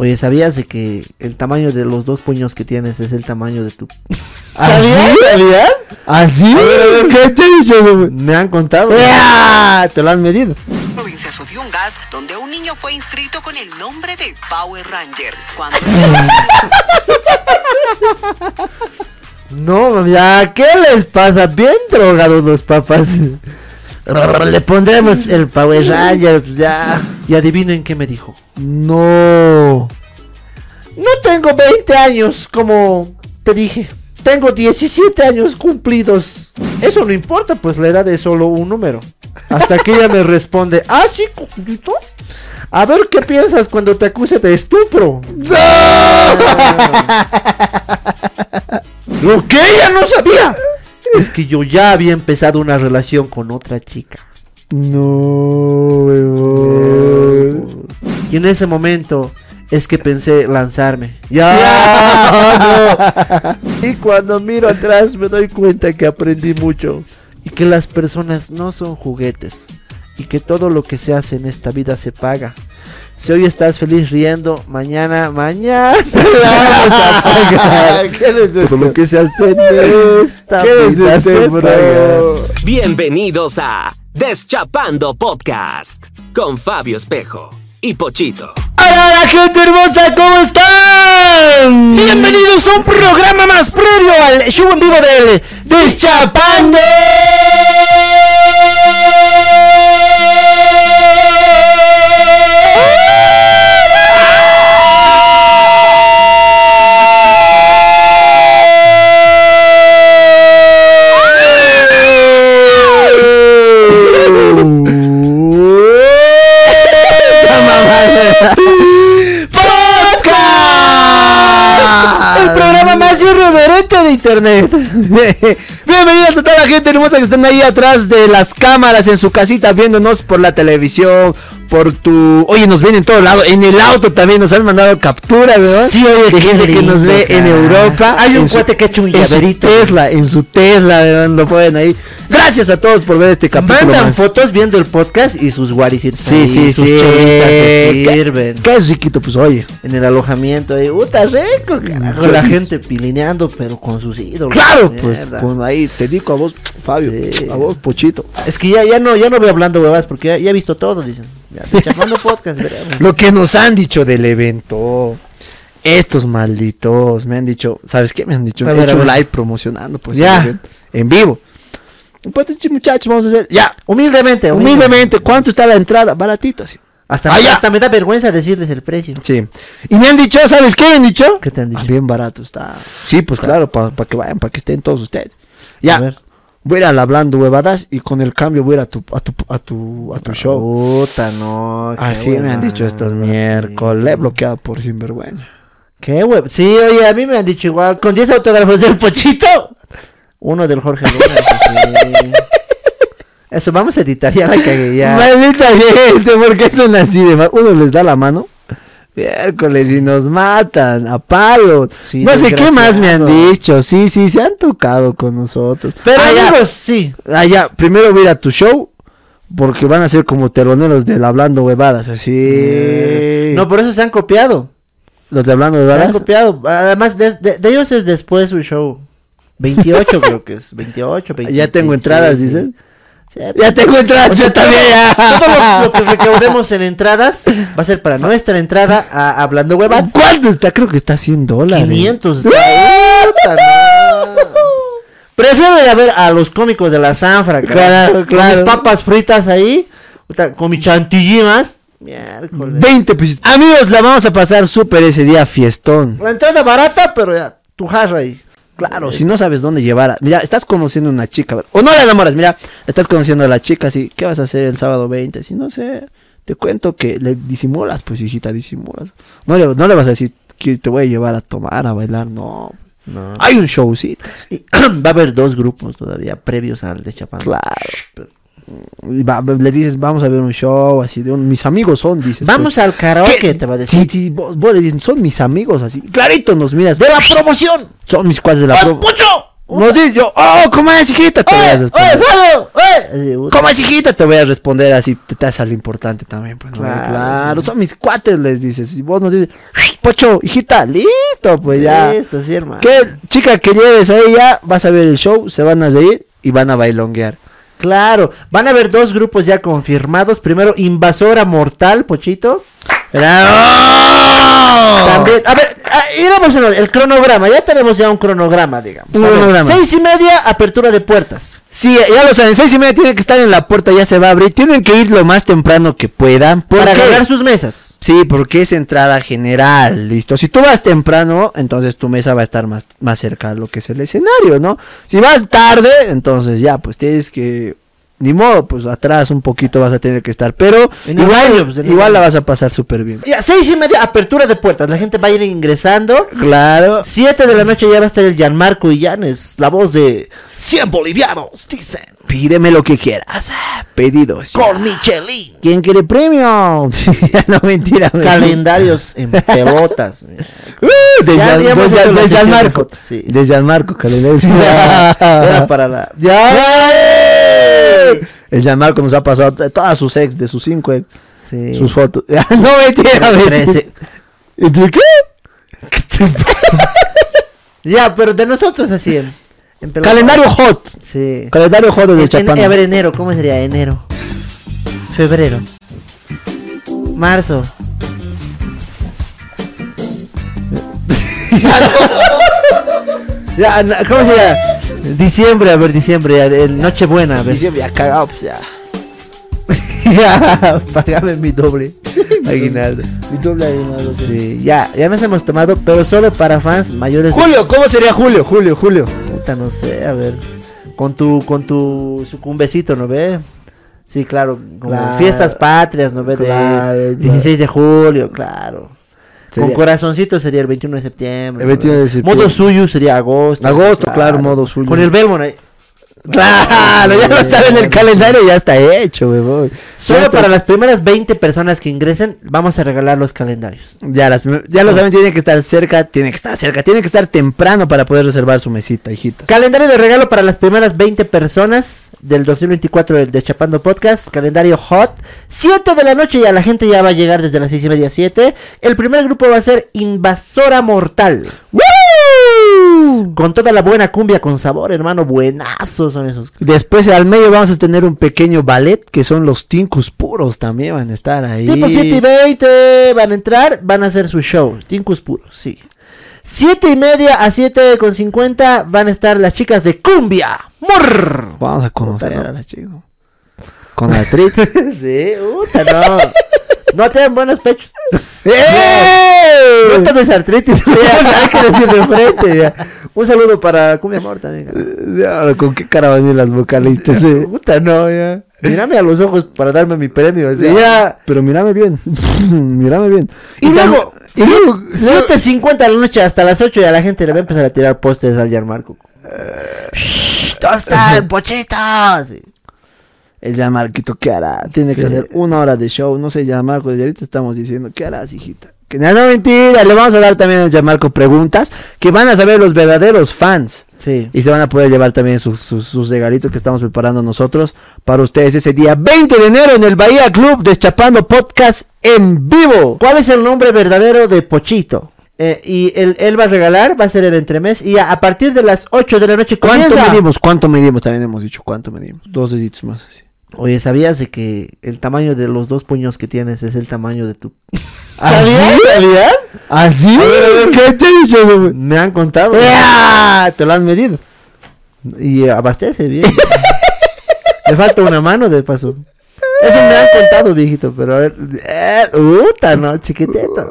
Oye, ¿sabías de que el tamaño de los dos puños que tienes es el tamaño de tu... ¿Así? ¿Sabías? ¿Así? ¿Qué te he dicho? Me han contado. ¡Ah! Te lo has medido. provincia Sodiungas, donde un niño fue inscrito con el nombre de Power Ranger. Cuando No, ya, ¿qué les pasa? Bien drogados los papás. Le pondremos el Power Ranger, pues ya. Y adivinen qué me dijo. No. No tengo 20 años, como te dije. Tengo 17 años cumplidos. Eso no importa, pues la edad es solo un número. Hasta que ella me responde, ah, sí, cumplito. A ver qué piensas cuando te acuse de estupro. Lo que ella no sabía es que yo ya había empezado una relación con otra chica. No. Y en ese momento es que pensé lanzarme. Ya, Y cuando miro atrás me doy cuenta que aprendí mucho. Y que las personas no son juguetes. Y que todo lo que se hace en esta vida se paga. Si hoy estás feliz riendo, mañana, mañana la vamos a pagar. ¿Qué es esto? Todo lo que se hace en esta ¿Qué es vida este, se bro? paga. Bienvenidos a Deschapando Podcast con Fabio Espejo y Pochito. Hola, gente hermosa, ¿cómo están? Bienvenidos a un programa más previo al show en vivo del Deschapando. Programa más irreverente de internet. Bienvenidos a toda la gente hermosa que están ahí atrás de las cámaras en su casita viéndonos por la televisión, por tu, oye, nos ven en todo lado, en el auto también nos han mandado captura, ¿verdad? Sí, oye, de gente que nos ve en. Europa. Hay un cuate que ha hecho un en su. Tesla, en su Tesla, ¿verdad? lo pueden ahí. Gracias a todos por ver este capítulo. Mandan más. fotos viendo el podcast y sus guaricitos. Sí, ahí, sí, sus sí. se ¿Qué- sirven. ¿Qué es riquito? Pues oye. En el alojamiento ahí, puta rico, carajo. La gente pilineando, pero con sus ídolos. Claro, pues con ahí te digo a vos, Fabio, Sí. a vos, Pochito. Es que ya, ya no, ya no voy hablando huevas porque ya, ya he visto todo, dicen. Ya, chapando podcast, veremos. Lo que nos han dicho del evento. Estos malditos me han dicho, ¿sabes qué? Me han dicho, he hecho un live promocionando, pues, Ya. en vivo. Pues sí, muchachos, vamos a hacer, ya, Humildemente, humildemente, ¿cuánto está la entrada? Baratito, así. Hasta, Ah, ya. hasta me da vergüenza decirles el precio. Sí. Y me han dicho, ¿sabes qué me han dicho? ¿Qué te han dicho? Ah, bien barato está. Sí, pues claro, para que vayan, para que estén todos ustedes. Ya. Voy a ir al hablando huevadas y con el cambio voy a ir a tu, a tu, a tu, a tu show. Puta, no. Así me han dicho estos miércoles. Sí. bloqueado por sinvergüenza. Qué huev. Sí, oye, a mí me han dicho igual. Con 10 autógrafos del Pochito. Uno del Jorge Luna. eso sí. Eso, vamos a editar, ya la cagué, ya. Maldita gente, ¿por qué son así de mal? Uno les da la mano. Miércoles y nos matan a palos. Sí, no sé qué más me han dicho. Sí, sí, se han tocado con nosotros. Pero ya. amigos, sí. Ya, primero voy a ir a tu show. Porque van a ser como teloneros del Hablando Huevadas, así. No, por eso se han copiado. los de Hablando Se han Huevadas. copiado. Además, de, de- de ellos es después su show. 28 creo que es. 28, 20, Ya tengo 27, entradas, dices. Sí, Ya tengo entradas, O sea, yo también ya. Todo lo, lo que recaudemos en entradas va a ser para nuestra entrada a Hablando Huevadas. ¿Cuánto está? Creo que está 100 dólares. 500. está- Puta, no. Prefiero ir a ver a los cómicos de la Zanfra, Claro, Con mis papas fritas ahí. Con mis chantilly más. Miércoles. 20 pesitos. Amigos, la vamos a pasar súper ese día fiestón. La entrada barata, pero ya, tu jarra ahí. Claro, si no sabes dónde llevar a... Mira, estás conociendo a una chica, ¿verdad? o no la enamoras, mira, estás conociendo a la chica, así, ¿qué vas a hacer el sábado 20? Si no sé, te cuento que le disimulas, pues hijita, disimulas. No le, no le vas a decir que te voy a llevar a tomar, a bailar, no. No. Hay un showcito. Y va a haber dos grupos todavía previos al de Chapán. Claro. Va- le dices, vamos a ver un show, así, de un- mis amigos son, dices. Vamos pues. al karaoke, ¿Qué? te va a decir. Sí, sí, vos, vos le dices, son mis amigos, así. Clarito nos miras. ¡De la promoción! Son mis cuates de la ¡Ah, pro- Pucho! Nos dice yo, oh, ¿cómo es, hijita? Te voy a ¡Oye, responder. puta. ¿Cómo es, hijita? Te voy a responder así, te, te hace lo importante también. Pues, ¿no? Claro. son mis cuates, les dices. Y vos nos dices, Pocho, hijita, listo, pues ya. Listo, sí, hermano. ¿Qué chica que lleves a ella? Vas a ver el show, se van a reír y van a bailonguear. Claro, van a haber dos grupos ya confirmados. Primero, Invasora Mortal, Pochito. ¡Bravo! También, a ver, iremos en el cronograma. Ya tenemos ya un cronograma, digamos. Un cronograma. Seis y media, apertura de puertas. Sí, ya lo saben, seis y media tienen que estar en la puerta, ya se va a abrir. Tienen que ir lo más temprano que puedan. ¿Por Para qué? ganar sus mesas. Sí, porque es entrada general, listo. Si tú vas temprano, entonces tu mesa va a estar más, más cerca a lo que es el escenario, ¿no? Si vas tarde, entonces ya, pues tienes que... Ni modo, pues atrás un poquito vas a tener que estar, pero igual, pues, la vas a pasar súper bien. Ya, seis y media, apertura de puertas. La gente va a ir ingresando. Claro. Siete de la noche ya va a estar el Gianmarco Illanes, la voz de 100 bolivianos, dicen. Pídeme lo que quieras. Pedidos. Con Michelin. ¿Quién quiere premio? no, mentira. Calendarios en pelotas. Uh, de Ya Gian- de Gianmarco. sí. De Gianmarco, calendario. Era para la. ¡Ya! El Gianmarco nos ha pasado todas sus ex, de sus cinco ex, Sí. sus fotos. no, mentira, mentira. Trece. ¿Entre qué? Ya, pero de nosotros así. En. Calendario hot. Sí. Calendario hot de Chapán. a ver, enero, ¿cómo sería? Enero. Febrero. Marzo. Ya, ¿Cómo sería? Diciembre, a ver, diciembre, el Nochebuena, a ver. Diciembre ya cagado, pues ya. ya, pagame mi doble aguinaldo. Mi doble aguinaldo, sí. Sí, ya, ya nos hemos tomado, pero solo para fans mayores de Julio, ¿cómo sería Julio? Julio, Julio. Puta, no sé, a ver. Con tu, con tu sucumbecito, ¿no ve? Sí, claro, como Claro. fiestas patrias, ¿no ve? De Claro, claro. 16 de julio, claro. Con Sería- corazoncito sería el 21 de septiembre. El ¿no 21 ve? de septiembre. Modo suyo sería agosto. Agosto, claro, modo suyo. Con el Belmont ahí. Claro, ya lo saben el calendario, ya está hecho, huevón. Solo para las primeras 20 personas que ingresen, vamos a regalar los calendarios. Ya, las ya lo saben, tiene que estar cerca, tiene que estar cerca, tiene que estar temprano para poder reservar su mesita, hijita. Calendario de regalo para las primeras 20 personas del 2024 del de Chapando Podcast. Calendario hot. 7 de la noche ya la gente ya va a llegar desde las 6 y media 7. El primer grupo va a ser Invasora Mortal. Con toda la buena cumbia con sabor, hermano. Buenazos son esos. Después al medio vamos a tener un pequeño ballet que son los tincus puros también van a estar ahí. Tipo 7 y 20 van a entrar, van a hacer su show. Tincus puros, sí. 7 y media a 7 con 50 van a estar las chicas de cumbia. ¡Murr! Vamos a conocer a las chicas. Con artritis. sí, puta, no. No tienen buenos pechos. ¡Eh! No todo es artritis, hay que decir de frente. ya. Un saludo para Cumbia Amor también. ahora, ¿Con qué cara van a ir las vocalistas? eh? Puta, no, ya. Mírame a los ojos para darme mi premio. así, ya. Pero mírame bien. mírame bien. Y tam- luego, y luego- 7.50 de la noche hasta las 8 ya la gente le va a empezar a tirar postes al Yarmarco. ¿Dónde está el pochito? El Yamarquito, ¿qué hará? Tiene que hacer una hora de show. No sé, Yamarco, desde ahorita estamos diciendo, ¿qué harás, hijita? Que no, no, mentira. Le vamos a dar también al Yamarco preguntas que van a saber los verdaderos fans. Sí. Y se van a poder llevar también sus, sus, sus regalitos que estamos preparando nosotros para ustedes ese día 20 de enero en el Bahía Club Deschapando Podcast en vivo. ¿Cuál es el nombre verdadero de Pochito? Eh, y él, él va a regalar, va a ser el entremés. Y a, a partir de las 8 de la noche ¿Cuánto comienza. medimos? ¿Cuánto medimos? También hemos dicho cuánto medimos. Dos deditos más. así. Oye, ¿sabías de que el tamaño de los dos puños que tienes es el tamaño de tu... ¿Así? ¿Sabías? ¿Así? ¿Qué te he dicho? Me han contado. ¡Ah! ¿Te lo has medido? Y abastece bien. Le falta una mano de paso. Eso me han contado, viejito, pero a ver. Eh, puta, no, chiquitito.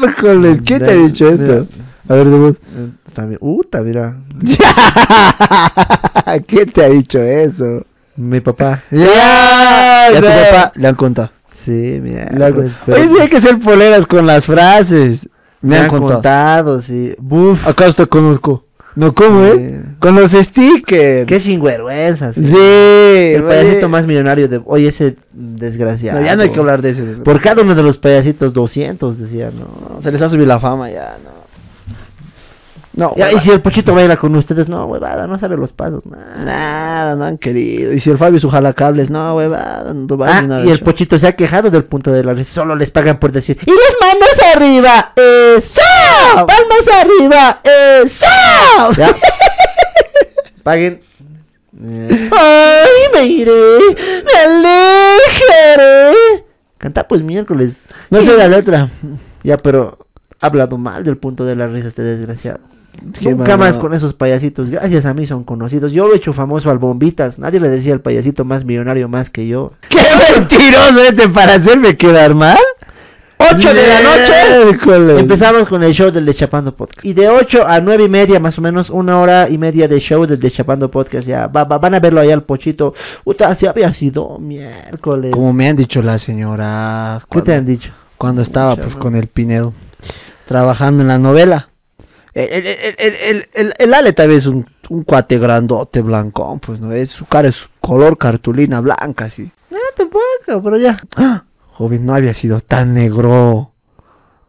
Miércoles, ¿qué te ha dicho esto? A ver, vos. Eh. Puta, mira. ¿Qué te ha dicho eso? Mi papá. Ya, Ya, a tu papá le han contado. Sí, mira. Han pues, Oye, sí hay que ser poleras con las frases. Me, han, contado. contado, sí. Buf. ¿Acaso te conozco? ¿No cómo es? Con los stickers. Qué sinvergüenza. Sí. Sí. El payasito más millonario de. Oye, ese desgraciado. No, ya no hay que hablar de ese. Por cada uno de los payasitos, 200, decía, no. Se les ha subido la fama ya, no. No, Ya, y si el pochito baila con ustedes, no, huevada, no sabe los pasos, nada. Nada, no han querido. Y si el Fabio su jalacables, no, huevada, no Ah, vayan a y el show. pochito se ha quejado del punto de la risa. Solo les pagan por decir, ¡y las manos arriba! ¡Eso! ¡Palmas arriba! ¡Eso! ¿Ya? Paguen. ¡Ay, me iré! ¡Me alejaré! Canta pues miércoles. No sé la letra. Ya, pero ha hablado mal del punto de la risa este desgraciado. Qué Nunca malo. más con esos payasitos. Gracias a mí son conocidos. Yo lo he hecho famoso al Bombitas. Nadie le decía al payasito más millonario más que yo. ¡Qué mentiroso este para hacerme quedar mal! 8 de la noche. Miércoles. Empezamos con el show del Deschapando Podcast. Y de 8 a 9 y media, más o menos, una hora y media de show del Deschapando Podcast. Ya va- va- van a verlo allá al Pochito. Puta, así había sido miércoles. Como me han dicho la señora. ¿Qué cuando- te han dicho? Cuando estaba pues con el Pinedo trabajando en la novela. El, Ale tal vez un, un cuate grandote, blancón, pues no es, su cara es color cartulina blanca, así. No, tampoco, pero ya. ¡Ah! Joven, no había sido tan negro.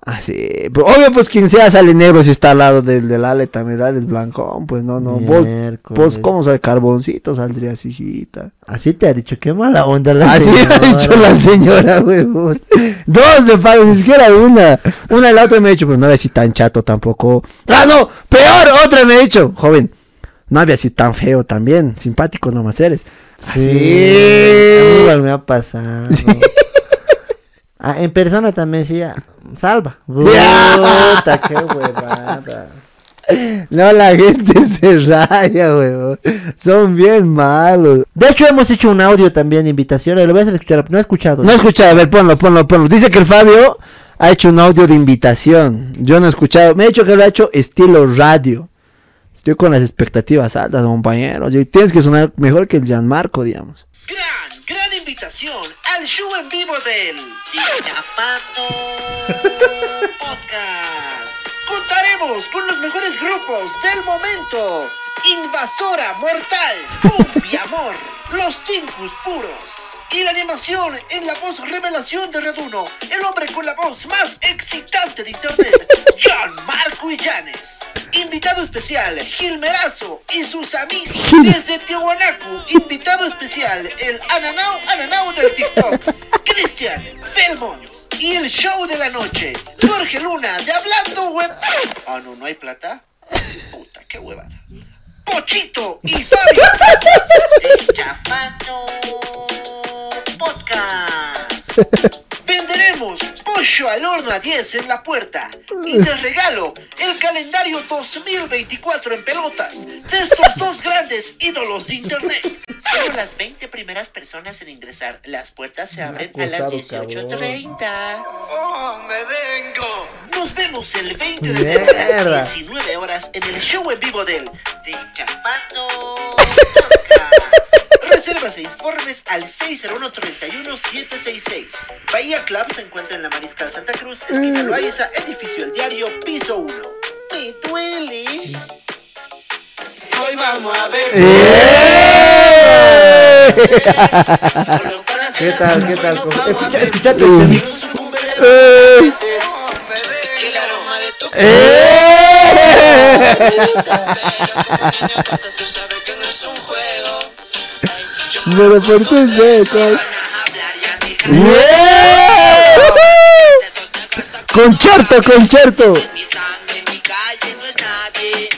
Así, pero obvio pues quien sea sale negro si está al lado del, del Ale Ale es blancón, pues no, no, vos, vos como sale carboncito saldrías hijita. Así te ha dicho, qué mala onda la Así me ha señora. dicho la señora, huevón. Dos de pago, ni siquiera una. Una y la otra me ha dicho, pues no había así tan chato tampoco. Ah, no, peor, otra me ha dicho, joven. No había así tan feo también, simpático nomás eres. Sí, a mí igual me ha pasado. Ah, en persona también sí, ya. salva. Puta, qué huevada. No, la gente se raya, huevón. Son bien malos. De hecho, hemos hecho un audio también de invitación. Lo voy a escuchar. No he escuchado. No he escuchado, a ver, ponlo, ponlo, ponlo. Dice que el Fabio ha hecho un audio de invitación. Yo no he escuchado. Me ha dicho que lo ha hecho estilo radio. Estoy con las expectativas altas, compañeros. Y tienes que sonar mejor que el Gianmarco, digamos. Gran, gran invitación al show en vivo del Chapando Podcast. Contaremos con los mejores grupos del momento. Invasora Mortal, Cumbia Amor, Los Tincus Puros. Y la animación en la voz revelación de Reduno, el hombre con la voz más excitante de internet, John Marco Illanes. Invitado especial, Gilmerazo y sus amigos desde Tiahuanacu. Invitado especial, el Ananao Ananao del TikTok, Cristian Felmoño. Y el show de la noche, Jorge Luna de Hablando Web. Ah, no, no hay plata. Puta, qué huevada. Pochito y Fabio de Chapando Podcast. Venderemos pollo al horno a 10 en la puerta y de regalo el calendario 2024 en pelotas de estos dos grandes ídolos de internet. Solo las 20 primeras personas en ingresar. Las puertas se abren a las 18.30. ¡Oh, me vengo! Nos vemos el 20 de enero a las 19 horas en el show en vivo del De Podcast. Reservas e informes al 601-31-766. Bahía Club se encuentra en la Mariscal Santa Cruz, esquina Loaiza, edificio El Diario, piso 1. Me duele. Hoy vamos a ver. ¿Qué tal? ¿Qué tal? Escucha, escuchate este mix. Es que el aroma de tu Tú sabes que no es un juego. Pero por tus besos. Concierto, concierto. Mi sangre, mi calle no es nadie.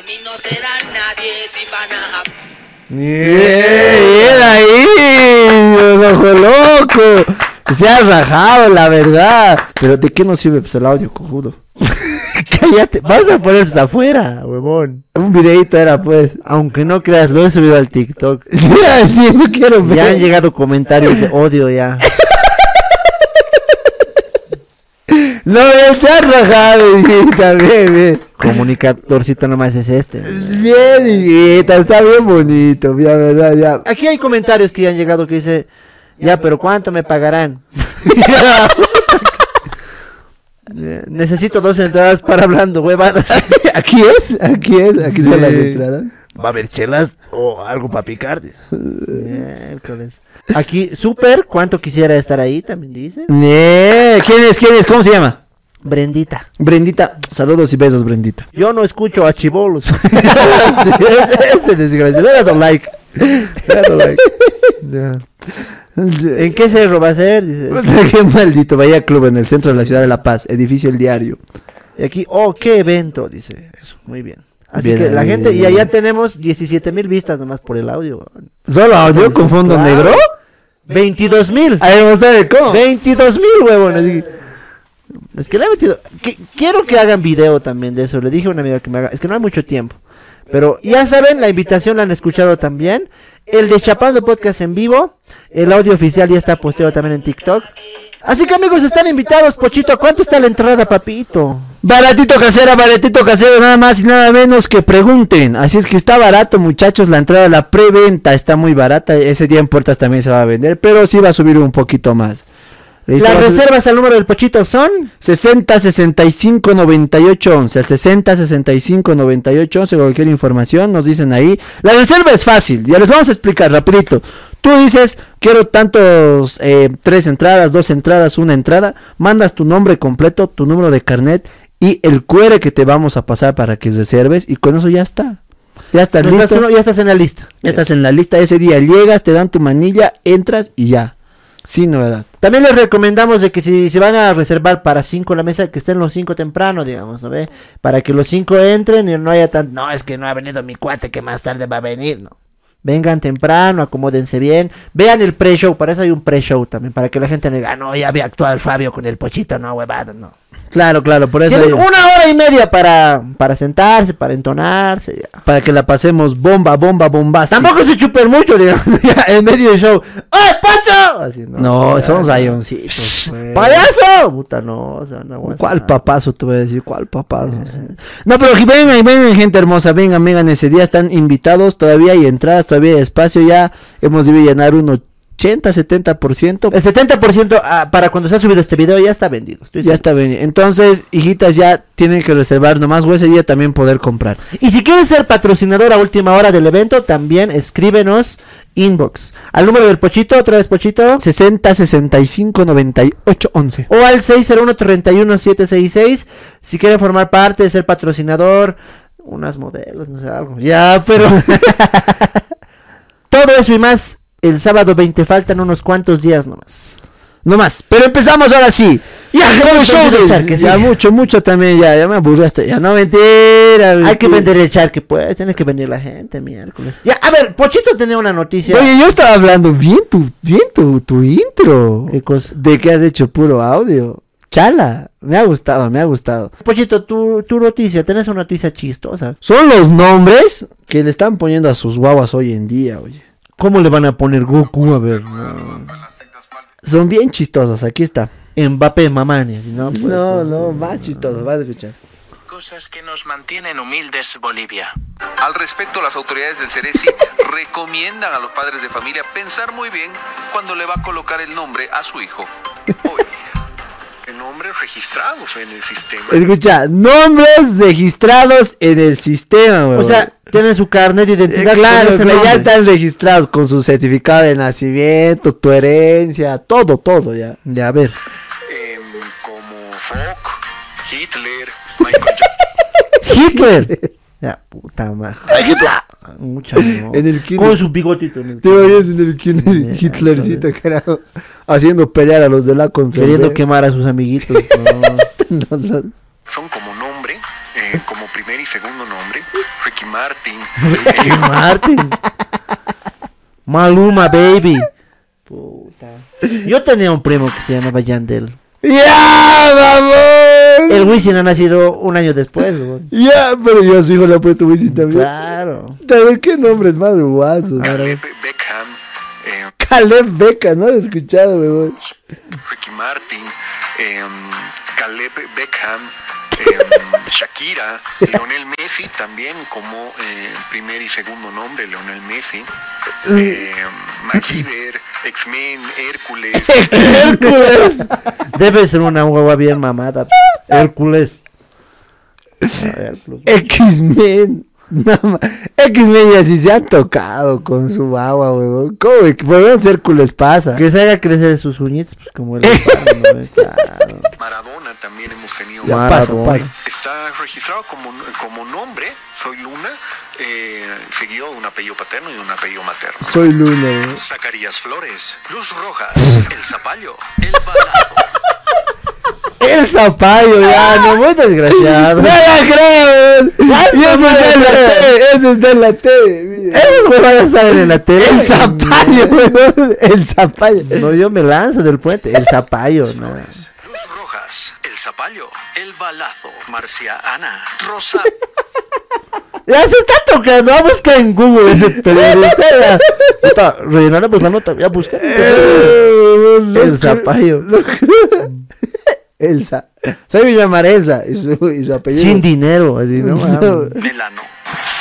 Para mí no serán nadie si van a Bien ahí, ojo loco. Se ha rajado, la verdad. Pero ¿de qué nos sirve pues, el audio, cojudo? Cállate, vas a ponerse afuera, huevón. Un videito era, pues. Aunque no creas, lo he subido al TikTok. Ya, sí, no quiero ver. Ya han llegado comentarios de odio ya. No, ha rajado, hijita. Bien, bien. Comunicadorcito nomás es este. Bien, hijita. Está bien bonito, ya, verdad, ya. Aquí hay comentarios que ya han llegado que dice, ya, pero ¿cuánto me pagarán? Necesito dos entradas para hablando, huevadas. Aquí es, aquí es, aquí son las entradas. ¿Va a haber chelas o algo para picar? Miércoles. Aquí, super, ¿cuánto quisiera estar ahí? También dice. Nee, ¿Quién es? ¿Quién es? ¿Cómo se llama? Brendita. Brendita, saludos y besos, Brendita. Yo no escucho a chibolos. Sí, ese, ese desgraciado. Le he dado like. Le he dado like. ¿En qué cerro va a ser? Dice. Qué maldito, vaya club en el centro de la ciudad de La Paz, edificio El Diario. Y aquí, oh, qué evento, dice. Eso, muy bien. Así Bien que la gente, y allá tenemos 17 mil vistas nomás por el audio. ¿Solo audio con fondo Claro. negro? 22 mil. Ahí vamos a ver cómo. 22 mil, huevón. Es que le he metido. que- quiero que hagan video también de eso. Le dije a una amiga que me haga. Es que no hay mucho tiempo. Pero ya saben, la invitación la han escuchado también. El de Chapando Podcast en vivo. El audio oficial ya está posteado también en TikTok. Así que amigos, están invitados. Pochito, ¿cuánto está la entrada, papito? Baratito casera, baratito casero, nada más y nada menos que pregunten. Así es que está barato, muchachos, la entrada, la preventa está muy barata. Ese día en puertas también se va a vender, pero sí va a subir un poquito más. Las reservas al número del Pochito son. 60 65 98 11. Al 60 65 98 11. Cualquier información nos dicen ahí. La reserva es fácil. Ya les vamos a explicar rapidito. Tú dices, quiero tantos, eh, tres entradas, dos entradas, una entrada. Mandas tu nombre completo, tu número de carnet y el QR que te vamos a pasar para que reserves. Y con eso ya está. Ya estás listo. ya estás en la lista. Ya estás en la lista. Ese día llegas, te dan tu manilla, entras y ya. Sin novedad. También les recomendamos de que si se van a reservar para 5 la mesa, que estén los 5 temprano, digamos, ¿no ve? Para que los 5 entren y no haya tan... No, es que no ha venido mi cuate que más tarde va a venir, no. Vengan temprano, acomódense bien. Vean el pre-show, para eso hay un pre-show también, para que la gente no diga, "Ah, no, ya había actuado el Fabio con el pochito, no, huevada, no. Claro, claro, por eso. Tienen una hora y media para, para sentarse, para entonarse. ya. para que la pasemos bomba, bomba, bombástica. Tampoco se chupen mucho, digamos, ya, en medio del show. ¡Ay, Pacho! Así, No, ya, somos no. rayoncitos. pues. ¡Payaso! Puta, no, o sea, no aguanta ¿Cuál papazo te voy a decir? ¿Cuál papazo? No, pero vengan, vengan, gente hermosa, vengan, vengan ese día, están invitados, todavía hay entradas, todavía hay espacio, ya hemos debido llenar un 80, 70%. El 70% ah, para cuando se ha subido este video ya está vendido. estoy Ya seguro. está bien. Entonces, hijitas, ya tienen que reservar nomás o ese día también poder comprar. Y si quieres ser patrocinador a última hora del evento, también escríbenos inbox. Al número del Pochito, otra vez Pochito. 60, 65, 98, 11. O al 601-31766. Si quieren formar parte de ser patrocinador, unas modelos, no sé, algo. Ya, pero. Todo eso y más el sábado 20. Faltan unos cuantos días nomás. No más. Pero empezamos ahora sí. Ya, el show de charque, sí. Ya mucho, mucho también. Ya, ya me aburriste. Ya no mentira. Hay que vender el charque, pues. Tiene que venir la gente miércoles. Ya, a ver, Pochito tenía una noticia. Oye, yo estaba hablando bien tu, bien tu, tu intro. ¿Qué cosa? De que has hecho puro audio. Chala. Me ha gustado, me ha gustado. Pochito, tu, tu noticia, tenés una noticia chistosa. Son los nombres que le están poniendo a sus guaguas hoy en día, oye. ¿Cómo le van a poner Goku? A ver, Son bien chistosos. Aquí está. Mbappé, Mamani, así, ¿no? Pues, No, no, más chistosos. Vas a escuchar. Cosas que nos mantienen humildes, Bolivia. Al respecto, las autoridades del Ceresi recomiendan a los padres de familia pensar muy bien cuando le va a colocar el nombre a su hijo. Hoy. Nombres registrados en el sistema. Escucha, nombres registrados en el sistema, weón. O sea, tienen su carnet de Eh, identidad. claro, con ese que ya están registrados con su certificado de nacimiento, tu herencia, todo, todo, ya. Ya, a ver. Em, como Fock, Hitler, Michael. Hitler. Ya, puta madre. Mucha no. En el. Con su bigotito. en el Te en el kinder, Hitlercito, carajo, haciendo pelear a los de la contra. Queriendo quemar a sus amiguitos. no. No, no. Son como nombre, eh, como primer y segundo nombre. Ricky Martin. Ricky Martin. Maluma, baby. Puta. Yo tenía un primo que se llamaba Yandel. ¡Ya, vamos! El Wisin ha nacido un año después, güey. Ya, pero yo a su hijo le ha puesto Wisin también. Claro. Ver qué nombres más guasos. Caleb Beckham. eh, Caleb Beca, ¿no? He escuchado, weón. Ricky Martin. em, Caleb Beckham. em, Shakira. Leonel Messi también como eh, primer y segundo nombre. Leonel Messi. Eh. X-Men. Hércules. Hércules. Debe ser una hueva bien mamada. Hércules. Ah, Hércules. X-Men. No, X media si se han tocado con su agua, huevón. ¿Cómo? Podrían ser cules pasa. Que se haga crecer sus uñitas, pues como el. Maradona también hemos tenido. Ya, Maradona. paso, paso. Está registrado como, como nombre, soy Luna, eh, seguido de un apellido paterno y un apellido materno. Soy Luna, huevón. Zacarías Flores, Luz Rojas, El Zapallo, El Balado. El zapallo, ya, no muy desgraciado. No la creo, eso está en la T, eso está en la T. mira. Esos huevadas salen en la tele. El zapallo, weón. El zapallo. No, yo me lanzo del puente. El zapallo, no. Luz Rojas, El Zapallo, El Balazo, Marcia Ana, Rosa. Ya se está tocando. Vamos a buscar en Google ese periodista. Ya. Puta, rellenaremos la nota. Ya busqué. El zapallo. Elsa. Se me llamar Elsa y su, y su apellido. Sin dinero, así, ¿no? No. Melano,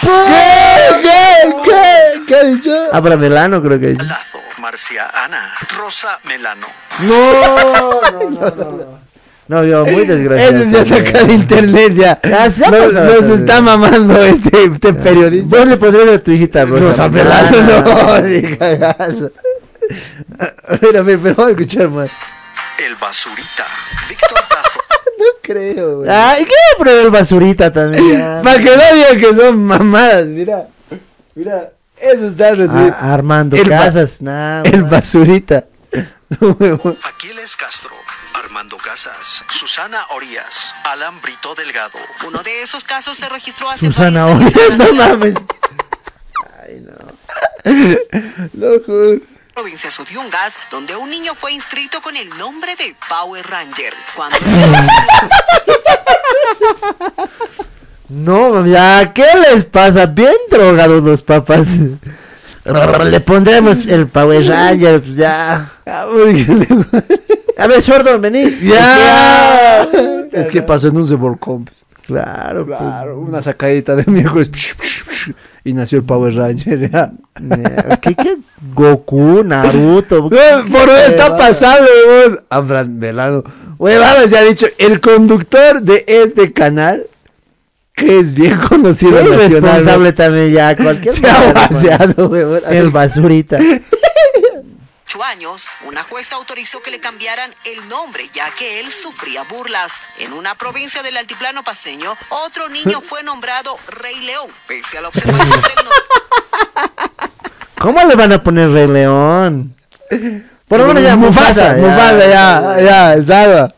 ¿Qué? ¿Qué? ¿Qué? ¿Qué ha dicho? Ah, para Melano creo que. Balazo, Marcia Ana, Rosa Melano. No, no, no, no. No, yo muy desgraciado. Ese ya saca de internet ya. Ya se Nos, está mamando este, este periodista. Vos le pondrías a tu hijita Rosa. Rosa Melano. No, ni cagando. Espérame, pero vamos a escuchar más. El Basurita, Víctor Tazo. No creo, güey. Ah, ¿y qué voy a poner el basurita también? Para que no digan que son mamadas, mira. Mira, eso está resuelto. Ah, Armando El ba- Casas, nah, el ma- basurita. Aquiles Castro, Armando Casas, Susana Orías, Alan Brito Delgado. Uno de esos casos se registró hace Susana varios años en Orías, no mames. No, joder. Provincia Sudiungas, donde un niño fue inscrito con el nombre de Power Ranger. Cuando No, mami, ya, ¿qué les pasa? Bien drogados los papás. Le pondremos el Power Ranger, pues ya. Ah, A ver, sordo, vení. Ya. Es que pasó en un Zeborcom. pues. Claro, Claro, una sacadita de miércoles. Y nació el Power Ranger. ya. pues. ¿Qué, qué? Goku, Naruto. Por hoy está pasando, weón. Abraham Velado. Huevada se ha dicho, el conductor de este canal, que es bien conocido Es nacionalmente, responsable también ya. Cualquier se ha vaciado, weón. El basurita. Ocho años, una jueza autorizó que le cambiaran el nombre, ya que él sufría burlas. En una provincia del altiplano paseño, otro niño fue nombrado Rey León, pese a la observación del. ¿Cómo le van a poner Rey León? Por lo menos ya Mufasa, Mufasa, ya, ya, salva.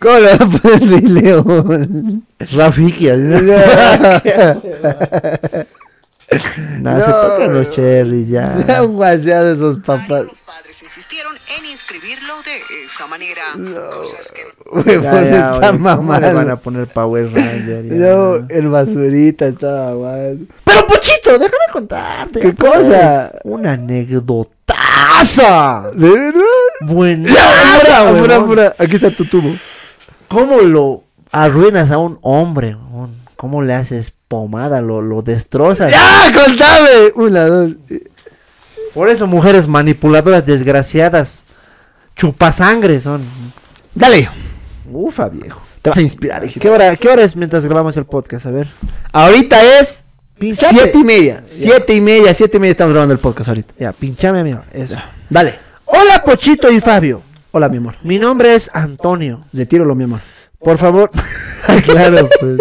¿Cómo le va a poner Rey León? Rafiki. así. Nah, se No. tocan los cherries Se han ya. vaciado esos papás. Los padres insistieron en inscribirlo de esa manera. Cosas que Huevón, Ya, ya, está oye, ¿Cómo le van a poner Power Ranger? ya? No, el basurita estaba mal. Pero Puchito, déjame contarte. ¿Qué pues, cosa? Una anécdotaza. ¿De verdad? Buenaza, huevón. apura. Aquí está tu tubo. ¿Cómo lo arruinas a un hombre? ¿Cómo le haces pomada? Lo, lo destrozas. ¡Ya! ¡Contame! Una, dos. Por eso mujeres manipuladoras, desgraciadas, chupasangre son. Dale. Ufa, viejo. Te vas a inspirar. ¿Qué hora, ¿Qué hora es mientras grabamos el podcast? A ver. Ahorita es Pinchate. siete y media. Siete y media, siete y media estamos grabando el podcast ahorita. Ya, pinchame, amigo. Eso. Dale. Hola, Pochito y Fabio. Hola, mi amor. Mi nombre es Antonio. Retíralo, mi amor. Por favor. claro, pues.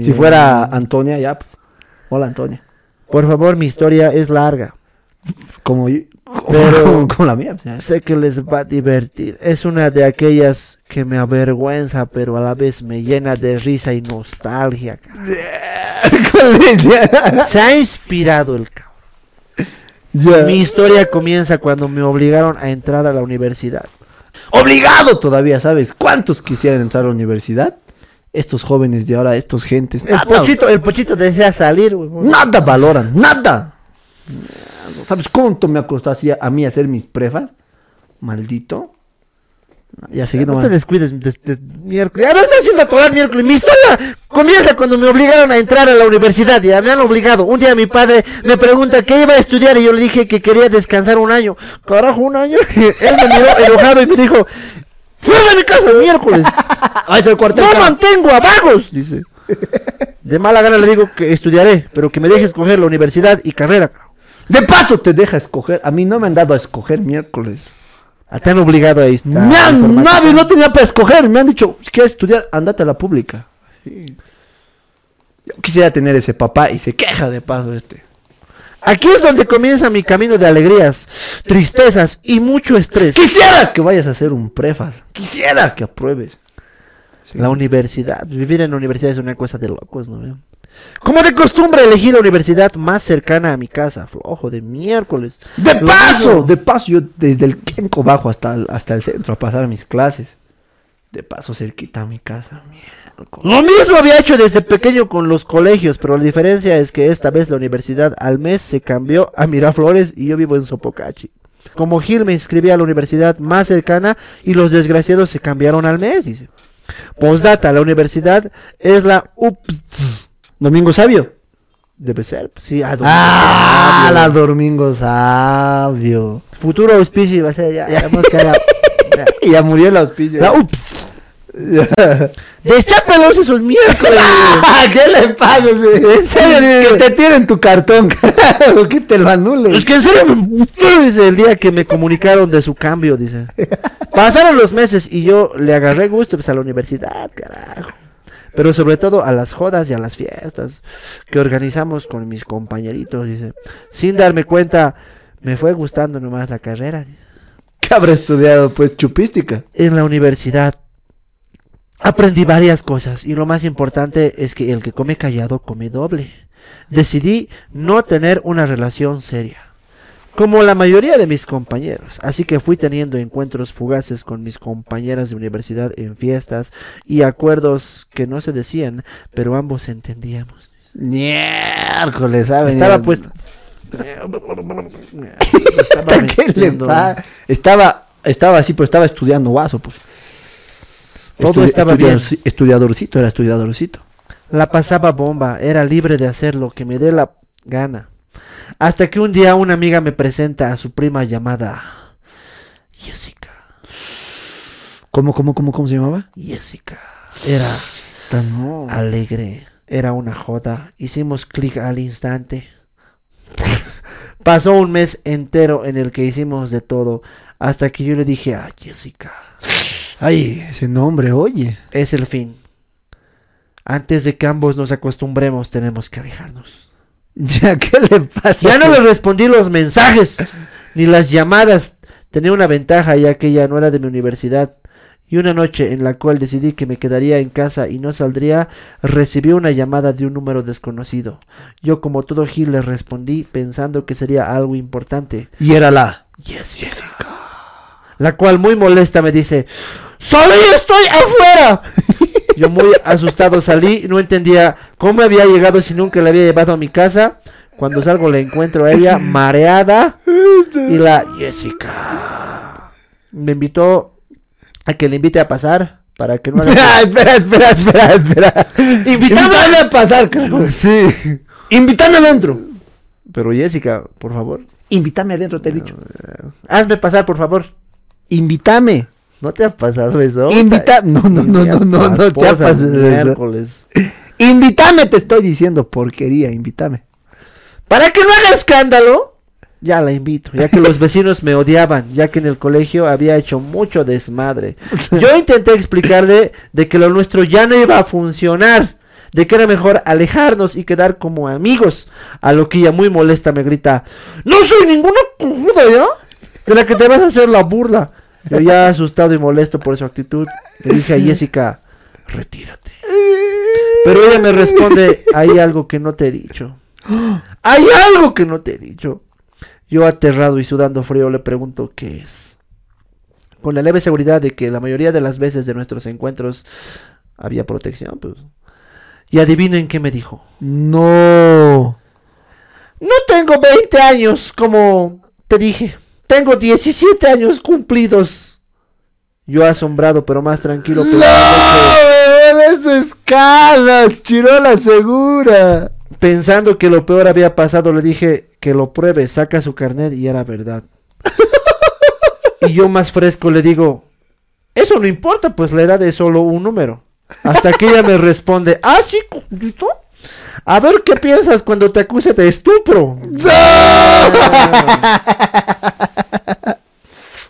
Si fuera Antonia, ya, pues. Hola, Antonia. Por favor, mi historia es larga. Como, yo- Pero- como, como la mía. pues, Sé que les va a divertir. Es una de aquellas que me avergüenza, pero a la vez me llena de risa y nostalgia. Se ha inspirado el cabrón. Mi historia comienza cuando me obligaron a entrar a la universidad. Obligado todavía, ¿sabes? ¿Cuántos quisieran entrar a la universidad? Estos jóvenes de ahora, estos gentes. El Nada, pochito, el pochito desea salir, nada valoran, nada. ¿Sabes cuánto me ha costado así a, a mí hacer mis prefas? Maldito. Ya seguí No te nomás. descuides de, de- miércoles. Ya me estoy haciendo acordar miércoles. Mi historia comienza cuando me obligaron a entrar a la universidad. Ya me han obligado. Un día mi padre me pregunta qué iba a estudiar y yo le dije que quería descansar un año. Carajo, un año. Él me miró enojado y me dijo, fuera de mi casa miércoles. Ah, es el cuartel. No cara. mantengo a vagos, dice. De mala gana le digo que estudiaré, pero que me deje escoger la universidad y carrera. De paso te deja escoger. A mí no me han dado a escoger miércoles. Ah, Te han obligado a esto. Me han- nadie no tenía para escoger. Me han dicho, si quieres estudiar, andate a la pública. Yo quisiera tener ese papá y se queja de paso este. Aquí es donde comienza mi camino de alegrías, tristezas y mucho estrés. Quisiera que vayas a hacer un prefas. Quisiera que apruebes. La universidad. Vivir en la universidad es una cosa de locos, ¿no? Como de costumbre elegí la universidad más cercana a mi casa. Flojo de miércoles. De Lo paso, mismo. de paso, yo desde el Kenco bajo hasta el, hasta el centro a pasar mis clases. De paso, cerquita a mi casa. miércoles. Lo mismo había hecho desde pequeño con los colegios, pero la diferencia es que esta vez la universidad al mes se cambió a Miraflores y yo vivo en Sopocachi. Como Gil me inscribí a la universidad más cercana y los desgraciados se cambiaron al mes, dice. Postdata, la universidad es la UPS. Domingo Sabio. Debe ser, sí, ah, Domingo Ah, Sabio. la Domingo Sabio. Futuro auspicio iba a ser ya, ya. Ya. Ya murió el auspicio. La UPS. Destápelos esos miércoles. ¿Qué le pasa? En serio, que te tiren tu cartón, carajo, que te lo anulen. Es que en serio desde el día que me comunicaron de su cambio, dice. Pasaron los meses y yo le agarré gusto pues, a la universidad, carajo. Pero sobre todo a las jodas y a las fiestas que organizamos con mis compañeritos, dice. Sin darme cuenta, me fue gustando nomás la carrera. dice. ¿Qué habrá estudiado? Pues chupística. En la universidad aprendí varias cosas y lo más importante es que el que come callado come doble. Decidí no tener una relación seria, como la mayoría de mis compañeros, así que fui teniendo encuentros fugaces con mis compañeras de universidad en fiestas y acuerdos que no se decían, pero ambos entendíamos. Miércoles, ¿saben? Estaba pues... Estaba ¿Qué le? Estaba, estaba así, pero estaba estudiando guaso, pues. Todo Estudi- estaba bien. estudiadorci- Estudiadorcito, era estudiadorcito. La pasaba bomba, era libre de hacer lo que me dé la gana. Hasta que un día una amiga me presenta a su prima llamada Jessica. ¿Cómo, cómo, cómo, cómo se llamaba? Jessica. Era Ta- no. alegre, era una joda. Hicimos clic al instante. Pasó un mes entero en el que hicimos de todo. Hasta que yo le dije a Jessica, Ay, ese nombre, oye. es el fin. Antes de que ambos nos acostumbremos, tenemos que alejarnos. Ya, ¿qué le pasa? Ya no le respondí los mensajes ni las llamadas. Tenía una ventaja ya que ella no era de mi universidad. Y una noche en la cual decidí que me quedaría en casa y no saldría, recibí una llamada de un número desconocido. Yo como todo Gil le respondí pensando que sería algo importante. Y era la. Jessica. La cual muy molesta me dice, ¡Solo estoy afuera! Yo muy asustado salí, no entendía cómo había llegado si nunca la había llevado a mi casa. Cuando salgo la encuentro a ella mareada y la Jessica me invitó a que le invite a pasar para que no haga... espera, espera, espera, espera. Invítame a pasar, creo. Sí. Invítame adentro. Pero Jessica, por favor, Invítame adentro, te he dicho. hazme pasar, por favor. Invítame. ¿No te ha pasado eso? Invita- no, no, no, no, no, no te ha pasado eso. miércoles. Invítame, te estoy diciendo. Porquería, invítame. Para que no haga escándalo, ya la invito, ya que los vecinos me odiaban, ya que en el colegio había hecho mucho desmadre. Yo intenté explicarle de que lo nuestro ya no iba a funcionar, de que era mejor alejarnos y quedar como amigos. A lo que ella muy molesta me grita, no soy ninguna cojuda, ¿ya? De la que te vas a hacer la burla. Yo ya asustado y molesto por su actitud, le dije a Jessica, retírate. Pero ella me responde, hay algo que no te he dicho. Hay algo que no te he dicho. Yo aterrado y sudando frío le pregunto qué es. Con la leve seguridad de que la mayoría de las veces de nuestros encuentros había protección, pues. Y adivinen qué me dijo. No. No tengo 20 años, como te dije. Tengo 17 años cumplidos. Yo asombrado, pero más tranquilo. No, eso es cara. Chirola segura. Pensando que lo peor había pasado, le dije que lo pruebe, saca su carnet y era verdad. y yo más fresco le digo, eso no importa, pues la edad es solo un número. Hasta que ella me responde, ah, sí. A ver qué piensas cuando te acuse de estupro.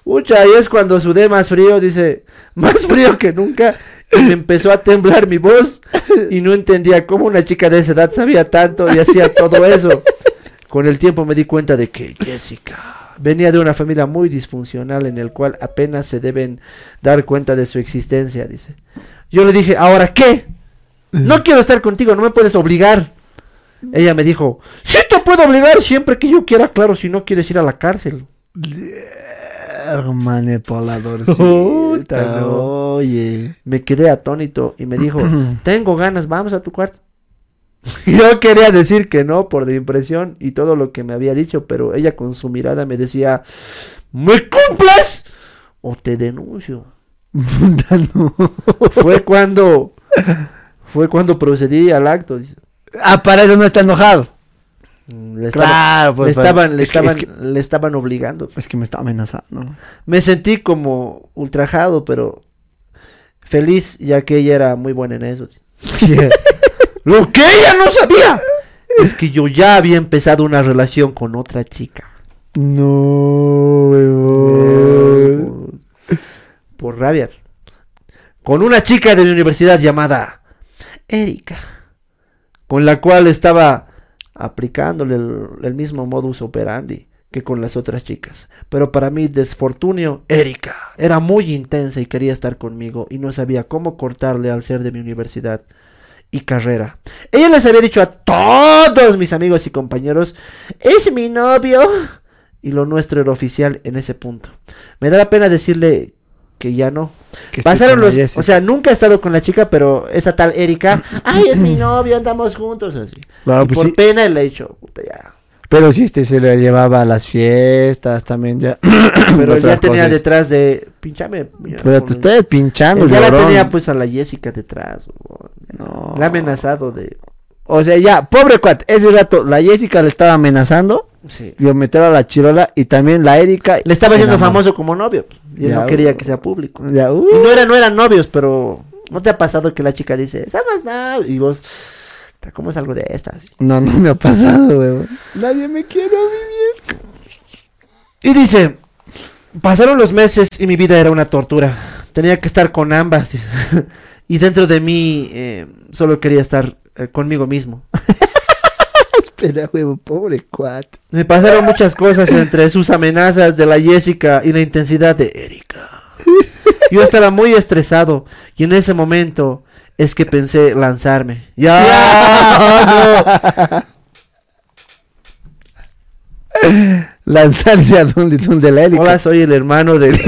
Ucha, y es cuando sudé más frío, dice, más frío que nunca. Y me empezó a temblar mi voz y no entendía cómo una chica de esa edad sabía tanto y hacía todo eso. Con el tiempo me di cuenta de que Jessica venía de una familia muy disfuncional en el cual apenas se deben dar cuenta de su existencia, dice. Yo le dije, ¿ahora qué? No quiero estar contigo, no me puedes obligar. Ella me dijo, sí te puedo obligar siempre que yo quiera, claro, si no quieres ir a la cárcel. Manipuladorcita, Puta, no. oye. Me quedé atónito y me dijo, tengo ganas, vamos a tu cuarto. Yo quería decir que no por de impresión y todo lo que me había dicho, pero ella con su mirada me decía, ¿me cumples? O te denuncio. No. Fue cuando, fue cuando procedí al acto. dice. Ah, para eso no está enojado. Le, estaba- Claro, le pues. estaban, le, es que- estaban, es que- le estaban obligando. Es que me está amenazando. Me sentí como ultrajado, pero feliz, ya que ella era muy buena en eso. Lo que ella no sabía es que yo ya había empezado una relación con otra chica. No. Por, por rabia. Con una chica de mi universidad llamada Erika. Con la cual estaba aplicándole el, mismo modus operandi que con las otras chicas. Pero para mí, desfortunio, Erika era muy intensa y quería estar conmigo y no sabía cómo cortarle al ser de mi universidad y carrera. Ella les había dicho a todos mis amigos y compañeros, es mi novio. Y lo nuestro era oficial en ese punto. Me da la pena decirle que ya no. Que Pasaron los... O sea, nunca he estado con la chica, pero esa tal Erika, ay, es mi novio, andamos juntos, así. Y pues por sí. pena le he dicho, puta, ya. Pero si este se le llevaba a las fiestas también ya. Pero él ya tenía cosas. detrás de, pinchame. mira, Pero te estoy pinchando, ya la tenía pues a la Jessica detrás. huevón. No. La ha amenazado de... O sea, ya, pobre cuate, ese rato la Jessica le estaba amenazando. Sí. Y lo metieron a la chirola y también la Erika. Le estaba haciendo famoso como novio. Y él Ya, no quería uh. que sea público. Ya, uh. Y no, era, no eran novios, pero ¿no te ha pasado que la chica dice, somos novios? Y vos, ¿cómo es algo de estas? No, no me ha pasado, weón. Nadie me quiere vivir. Y dice, pasaron los meses y mi vida era una tortura. Tenía que estar con ambas. y dentro de mí eh, solo quería estar eh, conmigo mismo. Espera, weón, pobre cuate. Me pasaron muchas cosas entre sus amenazas de la Jessica y la intensidad de Erika. Yo estaba muy estresado y en ese momento es que pensé lanzarme. ¡Ya! Lanzarse a donde, donde la Erika. Hola, soy el hermano del,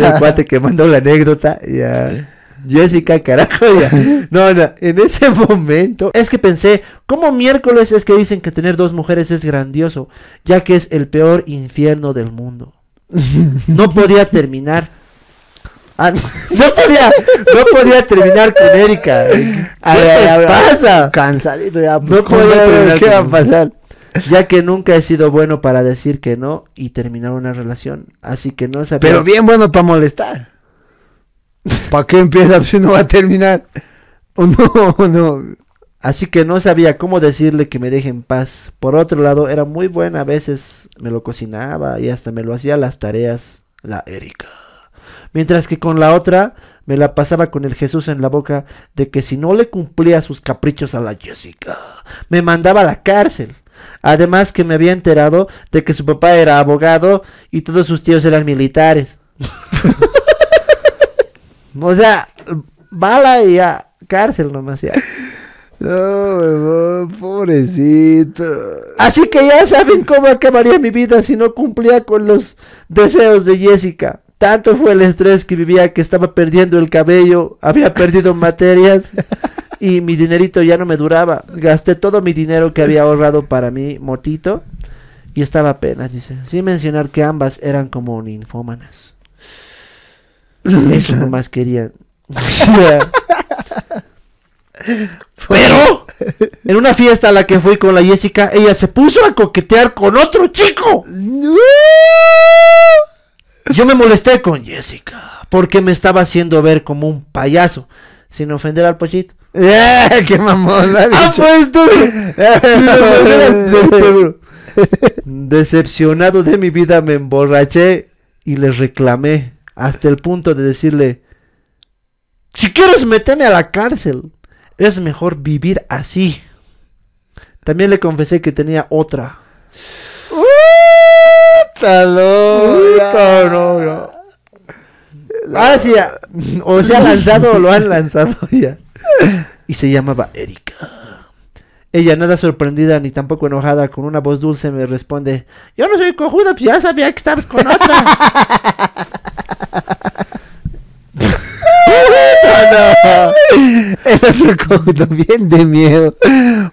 del cuate que mandó la anécdota. Ya. Jessica, carajo, ya. No, no, en ese momento es que pensé, ¿cómo miércoles es que dicen que tener dos mujeres es grandioso? Ya que es el peor infierno del mundo. No podía terminar. Ah, no, no podía, no podía terminar con Erika. ¿Qué A ver, te a ver, pasa? Cansadito ya. pues, No ¿cómo podía terminar ¿Qué va a con- pasar? Ya que nunca he sido bueno para decir que no y terminar una relación. Así que no sabía. Pero bien bueno para molestar. ¿Para qué empieza si no va a terminar? O no, no. Así que no sabía cómo decirle que me deje en paz. Por otro lado, era muy buena, a veces me lo cocinaba y hasta me lo hacía las tareas la Erika. Mientras que con la otra me la pasaba con el Jesús en la boca de que si no le cumplía sus caprichos a la Jessica, me mandaba a la cárcel. Además que me había enterado de que su papá era abogado y todos sus tíos eran militares. o sea, bala y ya, cárcel nomás ya. No, pobrecito. Así que ya saben cómo acabaría mi vida si no cumplía con los deseos de Jessica. Tanto fue el estrés que vivía que estaba perdiendo el cabello, había perdido materias y mi dinerito ya no me duraba. Gasté todo mi dinero que había ahorrado para mi motito y estaba apenas, dice. Sin mencionar que ambas eran como ninfómanas. Eso nomás querían. Pero en una fiesta a la que fui con la Jessica, ella se puso a coquetear con otro chico. Yo me molesté con Jessica porque me estaba haciendo ver como un payaso. sin ofender al pochito. ¡Eh, ¡Qué mamón! ¡Ah, pues tú! Decepcionado de mi vida me emborraché y le reclamé hasta el punto de decirle, si quieres meterme a la cárcel, es mejor vivir así. También le confesé que tenía otra. No. Ah, sí, o se ha lanzado o lo han lanzado ya. Y se llamaba Erika. Ella, nada sorprendida ni tampoco enojada, con una voz dulce me responde: Yo no soy cojuda, pues ya sabía que estabas con otra. El otro cojudo bien de miedo.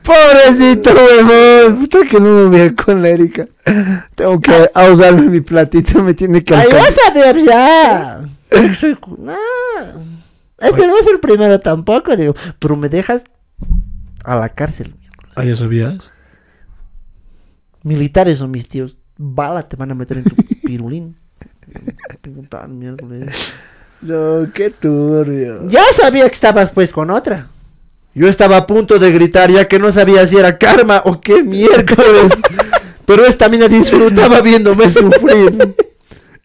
Pobrecito de vos. Puta que no me vea con la Erika. Tengo que usarme mi platito. Me tiene que Ay, vas a ver ya. Yo soy nah. Este no es el primero tampoco, digo. Pero me dejas a la cárcel. Ah, ¿ya sabías? Militares son mis tíos. Bala te van a meter en tu pirulín. Puta miércoles. No, qué turbio. Ya sabía que estabas pues con otra. Yo estaba a punto de gritar ya que no sabía si era karma o qué miércoles. Pero esta mina disfrutaba viéndome sufrir.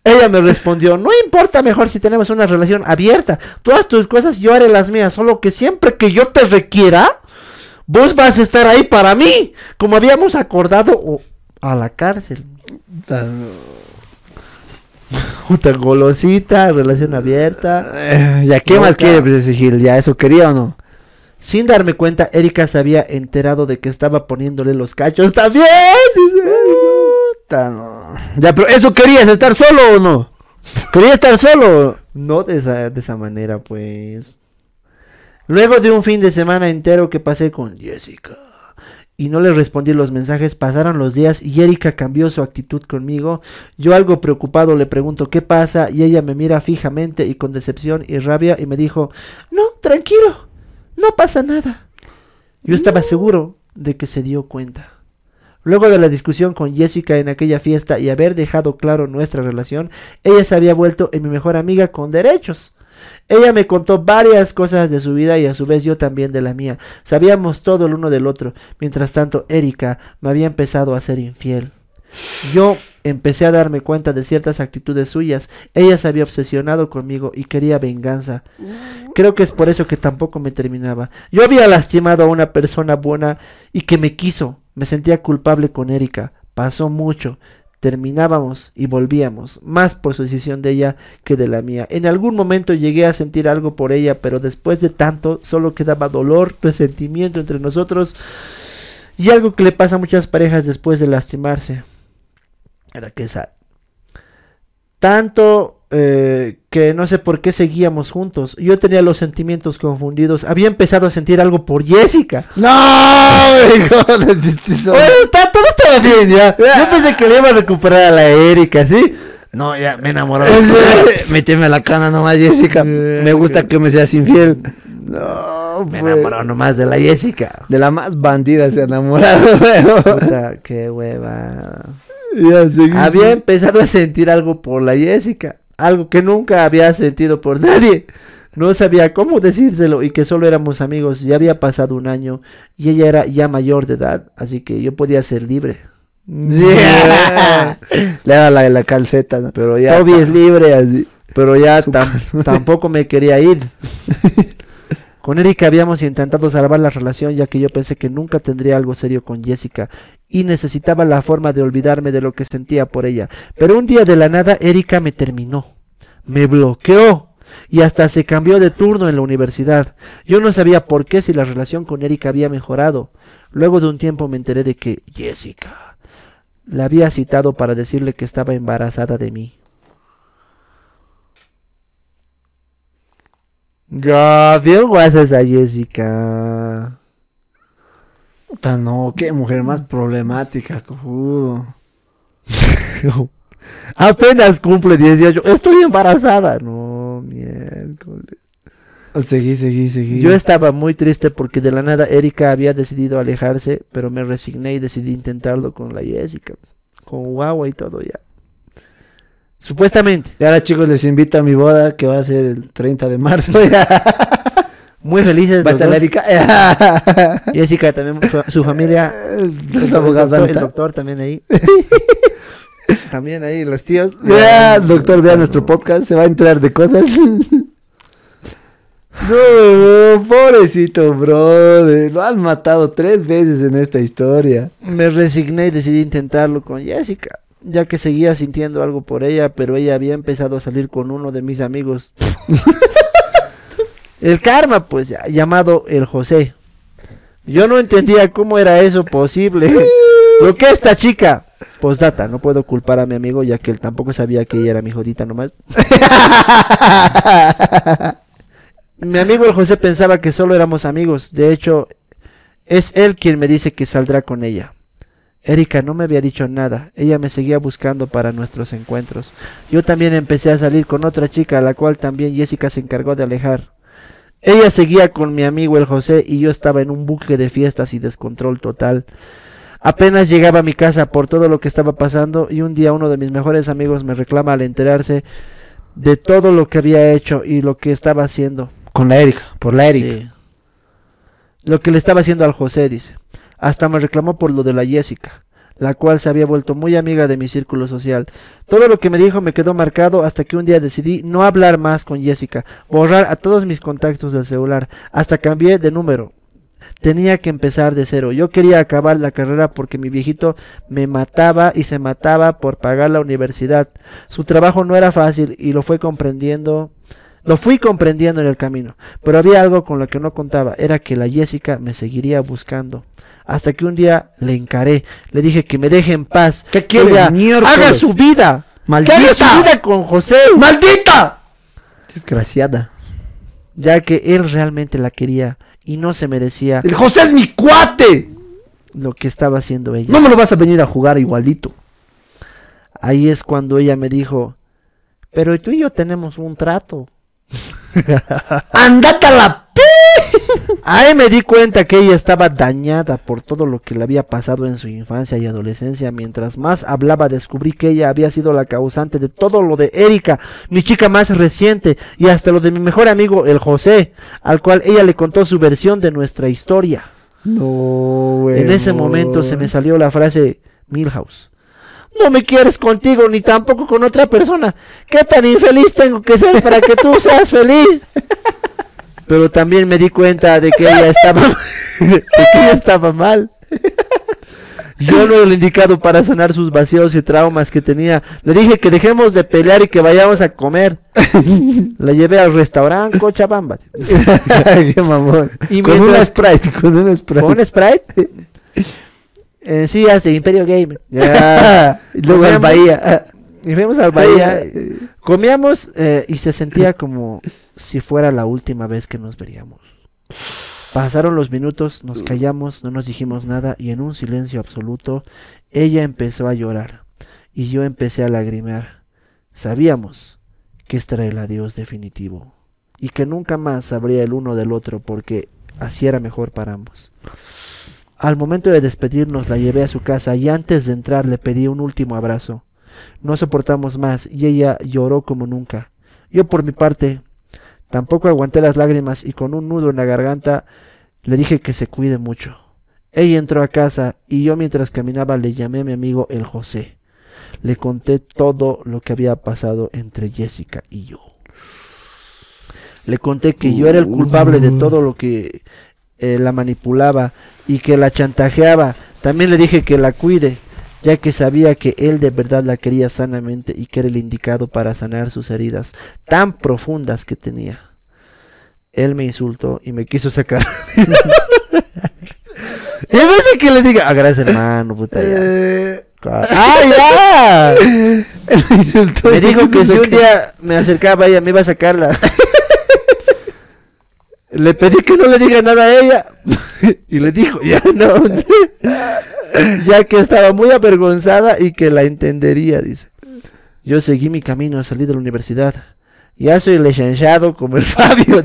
Ella me respondió, no importa mejor si tenemos una relación abierta. Tú haz tus cosas, yo haré las mías. Solo que siempre que yo te requiera, vos vas a estar ahí para mí. Como habíamos acordado o a la cárcel. Puta golosita, relación abierta. Eh, ¿Ya qué más quiere pues, Gil? ¿Ya eso quería o no? Sin darme cuenta, Erika se había enterado de que estaba poniéndole los cachos también. No. Ya, pero ¿eso querías? ¿Estar solo o no? ¿Querías estar solo? No de esa, de esa manera, pues. Luego de un fin de semana entero que pasé con Jessica y no le respondí los mensajes, pasaron los días y Erika cambió su actitud conmigo. Yo algo preocupado le pregunto qué pasa y ella me mira fijamente y con decepción y rabia y me dijo, no, tranquilo, no pasa nada. Yo estaba seguro de que se dio cuenta. Luego de la discusión con Jessica en aquella fiesta y haber dejado claro nuestra relación, ella se había vuelto en mi mejor amiga con derechos. Ella me contó varias cosas de su vida y a su vez yo también de la mía. Sabíamos todo el uno del otro. Mientras tanto, Erika me había empezado a ser infiel. Yo empecé a darme cuenta de ciertas actitudes suyas. Ella se había obsesionado conmigo y quería venganza. Creo que es por eso que tampoco me terminaba. Yo había lastimado a una persona buena y que me quiso. Me sentía culpable con Erika. Pasó mucho. Terminábamos y volvíamos, más por su decisión de ella que de la mía. En algún momento llegué a sentir algo por ella, pero después de tanto solo quedaba dolor, resentimiento entre nosotros y algo que le pasa a muchas parejas después de lastimarse. Era que sad. Tanto eh, que no sé por qué seguíamos juntos. Yo tenía los sentimientos confundidos. Había empezado a sentir algo por Jessica. ¡No! hijo, está, todo estaba bien ya. Yo pensé que le iba a recuperar a la Erika, ¿sí? No, ya me enamoró. Méteme la cana nomás, Jessica. Me gusta que me seas infiel. No, Me pues. enamoró nomás de la Jessica. De la más bandida se ha enamorado. Puta, qué hueva. ya, seguí, Había sí. empezado a sentir algo por la Jessica. Algo que nunca había sentido por nadie. No sabía cómo decírselo y que solo éramos amigos. Ya había pasado un año y ella era ya mayor de edad, así que yo podía ser libre. Sí. Le da la, la calceta. ¿no? Pero ya, Toby es libre así. pero ya tam- tampoco me quería ir. Con Erika habíamos intentado salvar la relación ya que yo pensé que nunca tendría algo serio con Jessica y necesitaba la forma de olvidarme de lo que sentía por ella. Pero un día de la nada Erika me terminó, me bloqueó y hasta se cambió de turno en la universidad. Yo no sabía por qué si la relación con Erika había mejorado. Luego de un tiempo me enteré de que Jessica la había citado para decirle que estaba embarazada de mí. Gabriel guasa esa Jessica. Puta, no, qué mujer más problemática, cojudo. Apenas cumple 18. Estoy embarazada. No, miércoles. Seguí, seguí, seguí. Yo estaba muy triste porque de la nada Erika había decidido alejarse, pero me resigné y decidí intentarlo con la Jessica. Con guagua y todo ya. Supuestamente. Y ahora chicos les invito a mi boda que va a ser el 30 de marzo. Muy felices ¿Va a estar. Erika? Jessica también, su, su familia. Los abogados doctor, el doctor también ahí. también ahí, los tíos. Ya, doctor, vea nuestro podcast, se va a enterar de cosas. No, pobrecito, brother. Lo han matado tres veces en esta historia. Me resigné y decidí intentarlo con Jessica, ya que seguía sintiendo algo por ella, pero ella había empezado a salir con uno de mis amigos. el karma, pues, llamado el José. Yo no entendía cómo era eso posible. Lo que esta chica. Postdata, no puedo culpar a mi amigo ya que él tampoco sabía que ella era mi jodita nomás. mi amigo el José pensaba que solo éramos amigos. De hecho, es él quien me dice que saldrá con ella. Erika no me había dicho nada. Ella me seguía buscando para nuestros encuentros. Yo también empecé a salir con otra chica, a la cual también Jessica se encargó de alejar. Ella seguía con mi amigo el José y yo estaba en un bucle de fiestas y descontrol total. Apenas llegaba a mi casa por todo lo que estaba pasando y un día uno de mis mejores amigos me reclama al enterarse de todo lo que había hecho y lo que estaba haciendo. Con la Erika, por la Erika. Sí. Lo que le estaba haciendo al José, dice. Hasta me reclamó por lo de la Jessica, la cual se había vuelto muy amiga de mi círculo social. Todo lo que me dijo me quedó marcado hasta que un día decidí no hablar más con Jessica, borrar a todos mis contactos del celular, hasta cambié de número. Tenía que empezar de cero. Yo quería acabar la carrera porque mi viejito me mataba y se mataba por pagar la universidad. Su trabajo no era fácil y lo fue comprendiendo. Lo fui comprendiendo en el camino, pero había algo con lo que no contaba, era que la Jessica me seguiría buscando. Hasta que un día le encaré, le dije que me deje en paz, ¿Qué que quiere, ella haga su vida, ¡Maldita! que haga su vida con José, ¡Maldita! Desgraciada. ya que él realmente la quería y no se merecía El José es mi cuate. lo que estaba haciendo ella. No me lo vas a venir a jugar igualito. Ahí es cuando ella me dijo, pero tú y yo tenemos un trato. ¡Andate a la! Ahí me di cuenta que ella estaba dañada por todo lo que le había pasado en su infancia y adolescencia. Mientras más hablaba, descubrí que ella había sido la causante de todo lo de Erika, mi chica más reciente, y hasta lo de mi mejor amigo, el José, al cual ella le contó su versión de nuestra historia. No, En ese momento se me salió la frase Milhouse. No me quieres contigo ni tampoco con otra persona. ¿Qué tan infeliz tengo que ser para que tú seas feliz? Pero también me di cuenta de que ella estaba de que ella estaba mal. Yo no era el indicado para sanar sus vacíos y traumas que tenía. Le dije que dejemos de pelear y que vayamos a comer. La llevé al restaurante Cochabamba. Qué mamón. Y con mientras- una Sprite, con una Sprite. ¿Con un Sprite? En sillas de Imperio Game. Y luego Comíamos- Bahía. Y fuimos al Bahía. Comíamos eh, y se sentía como si fuera la última vez que nos veríamos. Pasaron los minutos, nos callamos, no nos dijimos nada y en un silencio absoluto ella empezó a llorar y yo empecé a lagrimear. Sabíamos que este era el adiós definitivo y que nunca más sabría el uno del otro porque así era mejor para ambos. Al momento de despedirnos la llevé a su casa y antes de entrar le pedí un último abrazo. No soportamos más y ella lloró como nunca. Yo por mi parte tampoco aguanté las lágrimas y con un nudo en la garganta le dije que se cuide mucho. Ella entró a casa y yo mientras caminaba le llamé a mi amigo el José. Le conté todo lo que había pasado entre Jessica y yo. Le conté que yo era el culpable de todo lo que eh, la manipulaba y que la chantajeaba. También le dije que la cuide, ya que sabía que él de verdad la quería sanamente y que era el indicado para sanar sus heridas tan profundas que tenía. Él me insultó y me quiso sacar. y vez de que le diga, ah, gracias hermano, puta ya. Eh, ¡Ah, ya! me insultó Me dijo que si un día me acercaba a ella me iba a sacarla. le pedí que no le diga nada a ella. y le dijo, ya no. ya que estaba muy avergonzada y que la entendería, dice. Yo seguí mi camino, salí de la universidad. Ya soy licenciado como el Fabio.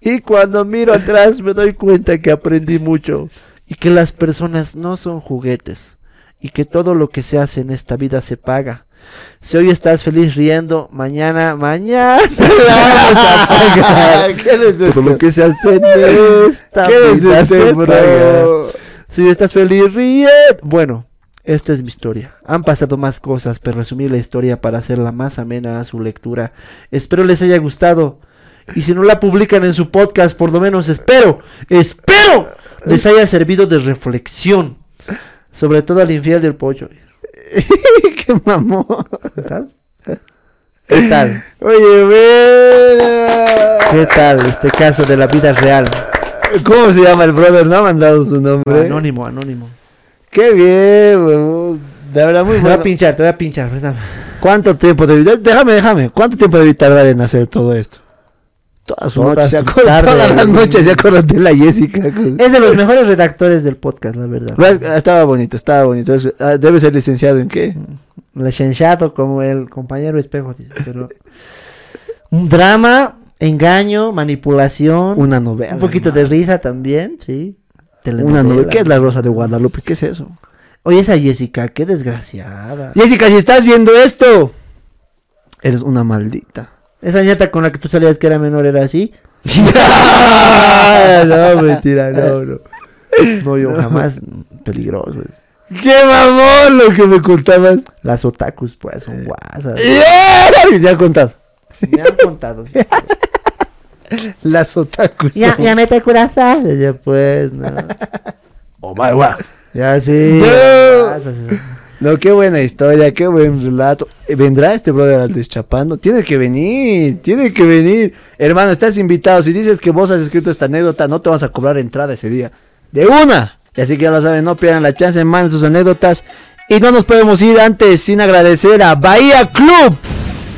y cuando miro atrás me doy cuenta que aprendí mucho. Y que las personas no son juguetes y que todo lo que se hace en esta vida se paga. Si hoy estás feliz riendo, mañana, mañana la vamos a pagar. ¿Qué es esto? Por lo que se esta ¿Qué es se paga. Si hoy estás feliz, ríe. Bueno, esta es mi historia. Han pasado más cosas, pero resumí la historia para hacerla más amena a su lectura. Espero les haya gustado. Y si no la publican en su podcast, por lo menos espero, espero les haya servido de reflexión. Sobre todo al infiel del pollo. Qué mamón. ¿Qué tal? ¿Qué tal? Oye, mira. ¿Qué tal este caso de la vida real? ¿Cómo se llama el brother? No ha mandado su nombre. Anónimo, anónimo. Qué bien, weón. De verdad, muy Te voy a bueno. pinchar, te voy a pinchar. préstame. ¿Cuánto tiempo debí... Déjame, déjame. ¿Cuánto tiempo debí tardar en hacer todo esto? Todas su Toda noche se su acuerda, tarde, todas las noches se acuerda de la Jessica. Es de los mejores redactores del podcast, la verdad. Pues, Estaba bonito, estaba bonito. Ah, Debe ser licenciado en qué? Licenciado como el compañero espejo. Pero un drama, engaño, manipulación. Una novela. un poquito de risa también, sí. Una novela. ¿Qué es la Rosa de Guadalupe? ¿Qué es eso? Oye, esa Jessica, qué desgraciada. Jessica, si estás viendo esto, eres una maldita. Esa ñata con la que tú salías que era menor era así. no, mentira, no, no. No, yo jamás. Peligroso. es. ¡Qué mamón lo que me contabas! Las otakus, pues, son guasas. Ya he contado. Me han contado. sí. Las otakus. ya, son- ya me te curaste. Ya, pues, no. Oh my god. Ya sí. No. No, qué buena historia, qué buen relato. ¿Vendrá este brother al deschapando? Tiene que venir, tiene que venir. Hermano, estás invitado. Si dices que vos has escrito esta anécdota, no te vamos a cobrar entrada ese día. ¡De una! Y así que ya lo saben, no pierdan la chance, manden sus anécdotas. Y no nos podemos ir antes sin agradecer a Bahía Club.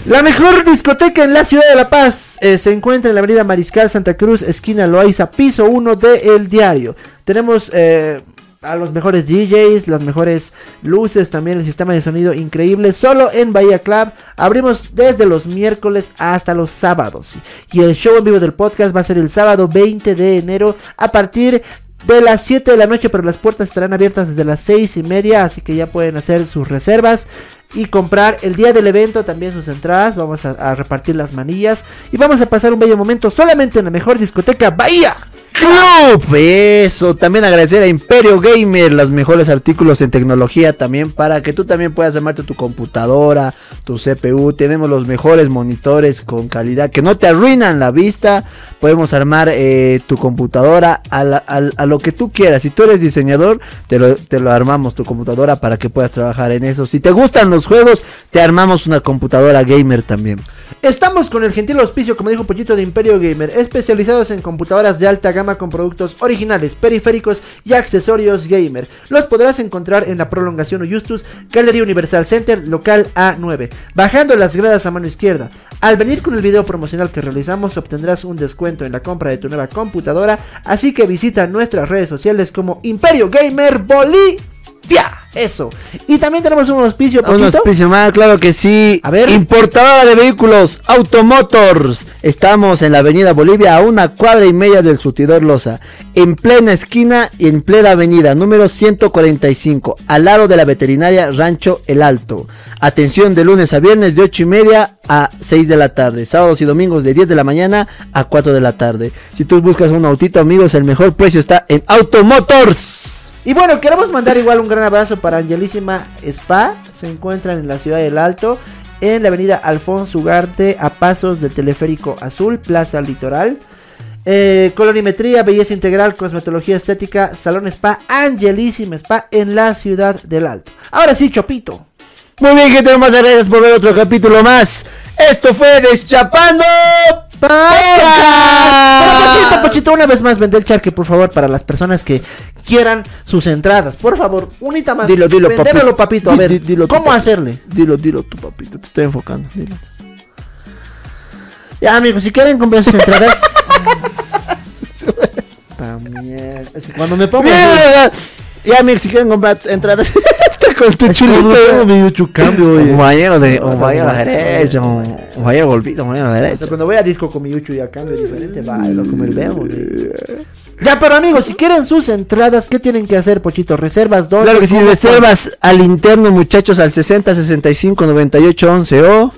La mejor discoteca en la ciudad de La Paz eh, se encuentra en la avenida Mariscal Santa Cruz, esquina Loaiza, piso 1 de El Diario. Tenemos eh, a los mejores DJs, las mejores luces, también el sistema de sonido increíble. Solo en Bahía Club abrimos desde los miércoles hasta los sábados. Y el show en vivo del podcast va a ser el sábado 20 de enero a partir de las 7 de la noche, pero las puertas estarán abiertas desde las 6 y media, así que ya pueden hacer sus reservas y comprar el día del evento también sus entradas. Vamos a, a repartir las manillas y vamos a pasar un bello momento solamente en la mejor discoteca Bahía. Club. Eso, también agradecer a Imperio Gamer, los mejores artículos en tecnología también para que tú también puedas armarte tu computadora, tu CPU. Tenemos los mejores monitores con calidad que no te arruinan la vista. Podemos armar eh, tu computadora a, lo que tú quieras. Si tú eres diseñador, te lo, te lo armamos tu computadora para que puedas trabajar en eso. Si te gustan los juegos, te armamos una computadora gamer también. Estamos con el gentil auspicio, como dijo Pollito de Imperio Gamer, especializados en computadoras de alta gama con productos originales, periféricos y accesorios gamer. Los podrás encontrar en la prolongación Justus, Galería Universal Center, local A9, bajando las gradas a mano izquierda. Al venir con el video promocional que realizamos obtendrás un descuento en la compra de tu nueva computadora, así que visita nuestras redes sociales como Imperio Gamer Bolivia. Eso. Y también tenemos un auspicio, Un Pollito. auspicio más, claro que sí. A ver. Importadora de vehículos Automotors. Estamos en la avenida Bolivia a una cuadra y media del surtidor Loza. En plena esquina y en plena avenida número 145. Al lado de la veterinaria Rancho El Alto. Atención de lunes a viernes de 8 y media a 6 de la tarde. Sábados y domingos de 10 de la mañana a 4 de la tarde. Si tú buscas un autito amigos, el mejor precio está en Automotors. Y bueno, queremos mandar igual un gran abrazo para Angelísima Spa. Se encuentran en la ciudad del Alto, en la avenida Alfonso Ugarte, a pasos del teleférico azul, Plaza Litoral. Eh, colorimetría, belleza integral, cosmetología estética, salón spa, Angelísima Spa en la ciudad del Alto. Ahora sí, Chopito. Muy bien, gente, muchas gracias por ver otro capítulo más. Esto fue Deschapando Pero Pochito, Podcast. Pochito, una vez más vende el charque, por favor, para las personas que quieran sus entradas. Por favor, unita más. Dilo, dilo, Vendémelo, papito. A ver, di- dilo tú, ¿cómo papito. hacerle? Dilo, dilo tú, papito. Te estoy enfocando. Dilo. Ya, amigos, si quieren comprar sus entradas. También. Es que cuando me pongo. Ya, amigos, si quieren comprar entradas, con tu chulito. Tengo mi yuchu cambio, oye. Un bañero de, un bañero a la derecha, un, un bañero golpito, un bañero a la derecha. cuando voy a disco con mi yuchu y a cambio diferente, bailo como el veo. Ya, pero amigos, si quieren sus entradas, ¿qué tienen que hacer, Pochito? ¿Reservas dónde? Claro que sí, reservas al interno, muchachos, al 60 65 98 11 o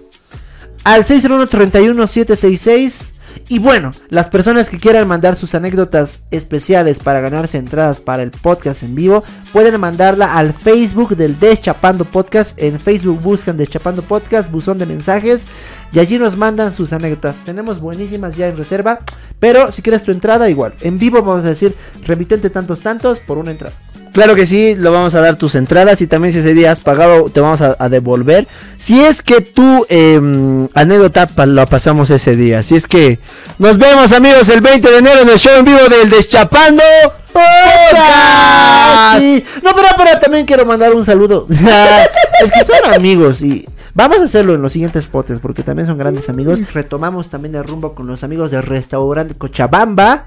al 601-31-766. Y bueno, las personas que quieran mandar sus anécdotas especiales para ganarse entradas para el podcast en vivo, pueden mandarla al Facebook del Deschapando Podcast. En Facebook buscan Deschapando Podcast, buzón de mensajes, y allí nos mandan sus anécdotas. Tenemos buenísimas ya en reserva, pero si quieres tu entrada, igual. En vivo vamos a decir remitente tantos tantos por una entrada. Claro que sí, lo vamos a dar tus entradas y también si ese día has pagado te vamos a, a devolver. Si es que tu em, anécdota pa- la pasamos ese día. Si es que nos vemos amigos el 20 de enero en el show en vivo del Deschapando Podcast. Sí. No, pero, pero también quiero mandar un saludo. es que son amigos y vamos a hacerlo en los siguientes potes porque también son grandes amigos. Retomamos también el rumbo con los amigos del restaurante Cochabamba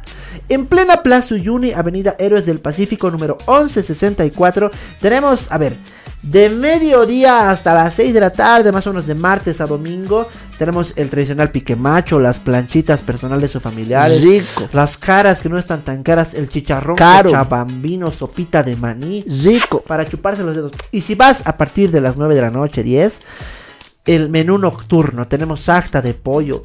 en plena Plaza Uyuni, Avenida Héroes del Pacífico número 1164. Tenemos, a ver, de mediodía hasta las 6 de la tarde, más o menos de martes a domingo, tenemos el tradicional pique macho, las planchitas personales o familiares, Rico. las caras que no están tan caras, el chicharrón Caro. cochabambino, sopita de maní, Rico. para chuparse los dedos. Y si vas a partir de las 9 de la noche, 10, el menú nocturno, tenemos acta de pollo,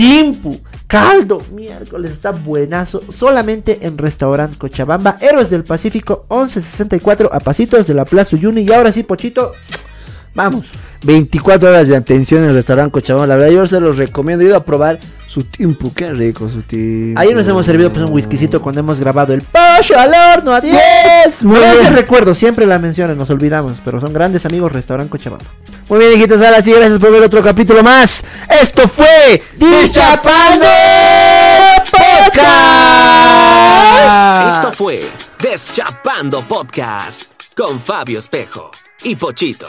timpu, caldo, miércoles, está buenazo, solamente en Restaurant Cochabamba, Héroes del Pacífico, 1164, a pasitos de la Plaza Uyuni. Y ahora sí, Pochito, vamos. 24 horas de atención en el restaurante Cochabamba. La verdad yo se los recomiendo. He ido a probar su tiempo. Qué rico su tiempo. Ahí nos hemos servido pues un whiskycito cuando hemos grabado el pollo al horno a 10. Yes, muy bien. recuerdo, siempre la mencionan, nos olvidamos, pero son grandes amigos Restaurant Cochabamba. Muy bien, hijitos, ahora sí, gracias por ver otro capítulo más. Esto fue Deschapando Podcast. Esto fue Deschapando Podcast con Fabio Espejo y Pochito.